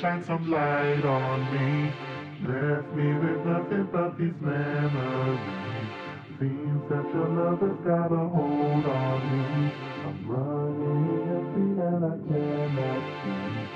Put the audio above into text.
shine some light on me. Left me with nothing but these memories. Seems that your love has got a hold on me. I'm running empty and I cannot see.